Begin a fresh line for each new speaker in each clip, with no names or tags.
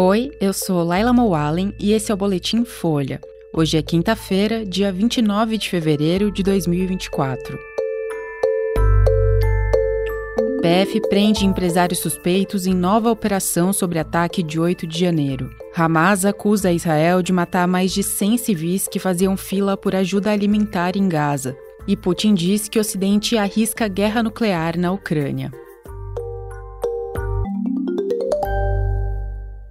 Oi, eu sou Laila Mowallen e esse é o Boletim Folha. Hoje é quinta-feira, dia 29 de fevereiro de 2024. PF prende empresários suspeitos em nova operação sobre ataque de 8 de janeiro. Hamas acusa Israel de matar mais de 100 civis que faziam fila por ajuda alimentar em Gaza. E Putin diz que o Ocidente arrisca guerra nuclear na Ucrânia.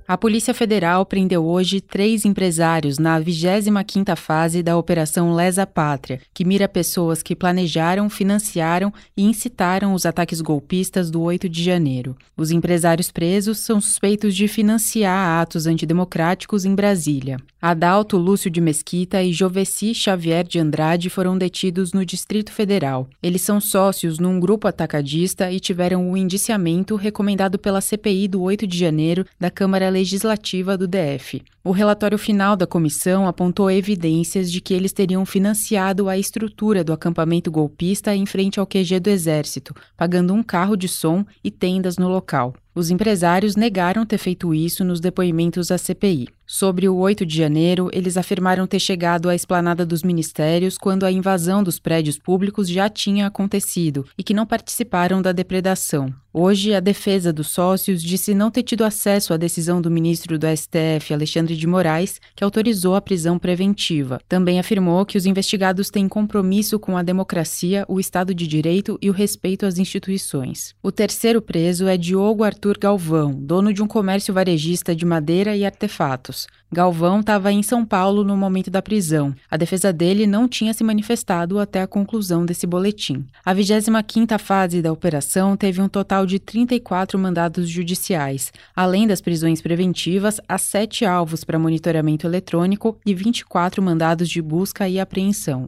A Polícia Federal prendeu hoje três empresários na 25ª fase da Operação Lesa Pátria, que mira pessoas que planejaram, financiaram e incitaram os ataques golpistas do 8 de janeiro. Os empresários presos são suspeitos de financiar atos antidemocráticos em Brasília. Adalto Lúcio de Mesquita e Joveci Xavier de Andrade foram detidos no Distrito Federal. Eles são sócios num grupo atacadista e tiveram o indiciamento recomendado pela CPI do 8 de janeiro da Câmara Legislativa do DF. O relatório final da comissão apontou evidências de que eles teriam financiado a estrutura do acampamento golpista em frente ao QG do Exército, pagando um carro de som e tendas no local. Os empresários negaram ter feito isso nos depoimentos à CPI. Sobre o 8 de janeiro, eles afirmaram ter chegado à esplanada dos ministérios quando a invasão dos prédios públicos já tinha acontecido e que não participaram da depredação. Hoje, a defesa dos sócios disse não ter tido acesso à decisão do ministro do STF, Alexandre de Moraes, que autorizou a prisão preventiva. Também afirmou que os investigados têm compromisso com a democracia, o Estado de Direito e o respeito às instituições. O terceiro preso é Diogo Arthur Galvão, dono de um comércio varejista de madeira e artefatos. Galvão estava em São Paulo no momento da prisão. A defesa dele não tinha se manifestado até a conclusão desse boletim. A 25ª fase da operação teve um total de 34 mandados judiciais. Além das prisões preventivas, há sete alvos para monitoramento eletrônico e 24 mandados de busca e apreensão.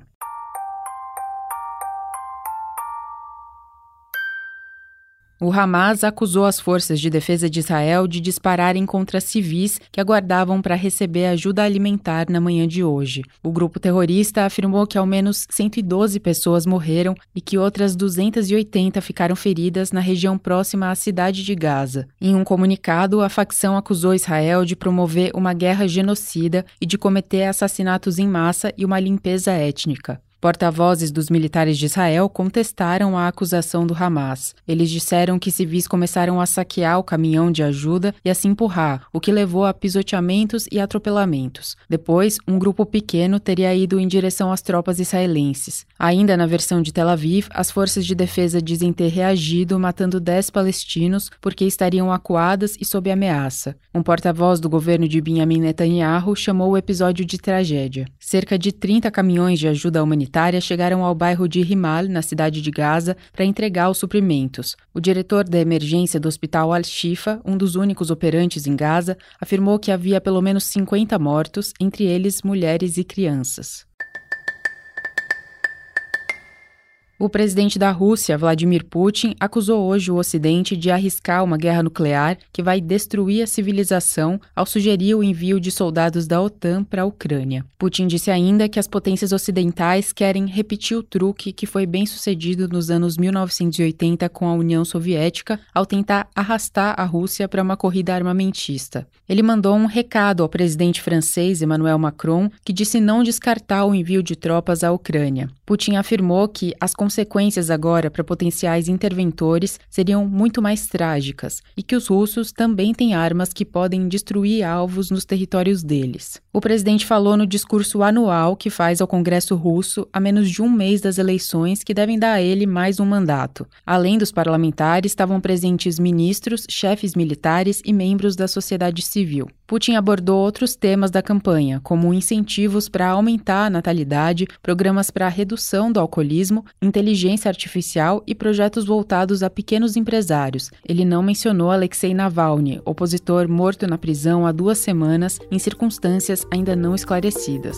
O Hamas acusou as forças de defesa de Israel de dispararem contra civis que aguardavam para receber ajuda alimentar na manhã de hoje. O grupo terrorista afirmou que ao menos 112 pessoas morreram e que outras 280 ficaram feridas na região próxima à cidade de Gaza. Em um comunicado, a facção acusou Israel de promover uma guerra genocida e de cometer assassinatos em massa e uma limpeza étnica. Porta-vozes dos militares de Israel contestaram a acusação do Hamas. Eles disseram que civis começaram a saquear o caminhão de ajuda e a se empurrar, o que levou a pisoteamentos e atropelamentos. Depois, um grupo pequeno teria ido em direção às tropas israelenses. Ainda na versão de Tel Aviv, as forças de defesa dizem ter reagido matando 10 palestinos porque estariam acuadas e sob ameaça. Um porta-voz do governo de Benjamin Netanyahu chamou o episódio de tragédia. Cerca de 30 caminhões de ajuda humanitária humanitária chegaram ao bairro de Rimal, na cidade de Gaza, para entregar os suprimentos. O diretor da emergência do hospital Al-Shifa, um dos únicos operantes em Gaza, afirmou que havia pelo menos 50 mortos, entre eles mulheres e crianças. O presidente da Rússia, Vladimir Putin, acusou hoje o Ocidente de arriscar uma guerra nuclear que vai destruir a civilização ao sugerir o envio de soldados da OTAN para a Ucrânia. Putin disse ainda que as potências ocidentais querem repetir o truque que foi bem sucedido nos anos 1980 com a União Soviética ao tentar arrastar a Rússia para uma corrida armamentista. Ele mandou um recado ao presidente francês Emmanuel Macron, que disse não descartar o envio de tropas à Ucrânia. Putin afirmou que as consequências agora para potenciais interventores seriam muito mais trágicas e que os russos também têm armas que podem destruir alvos nos territórios deles. O presidente falou no discurso anual que faz ao Congresso russo a menos de um mês das eleições que devem dar a ele mais um mandato. Além dos parlamentares, estavam presentes ministros, chefes militares e membros da sociedade civil. Putin abordou outros temas da campanha, como incentivos para aumentar a natalidade, programas para redução do alcoolismo, inteligência artificial e projetos voltados a pequenos empresários. Ele não mencionou Alexei Navalny, opositor morto na prisão há duas semanas em circunstâncias ainda não esclarecidas.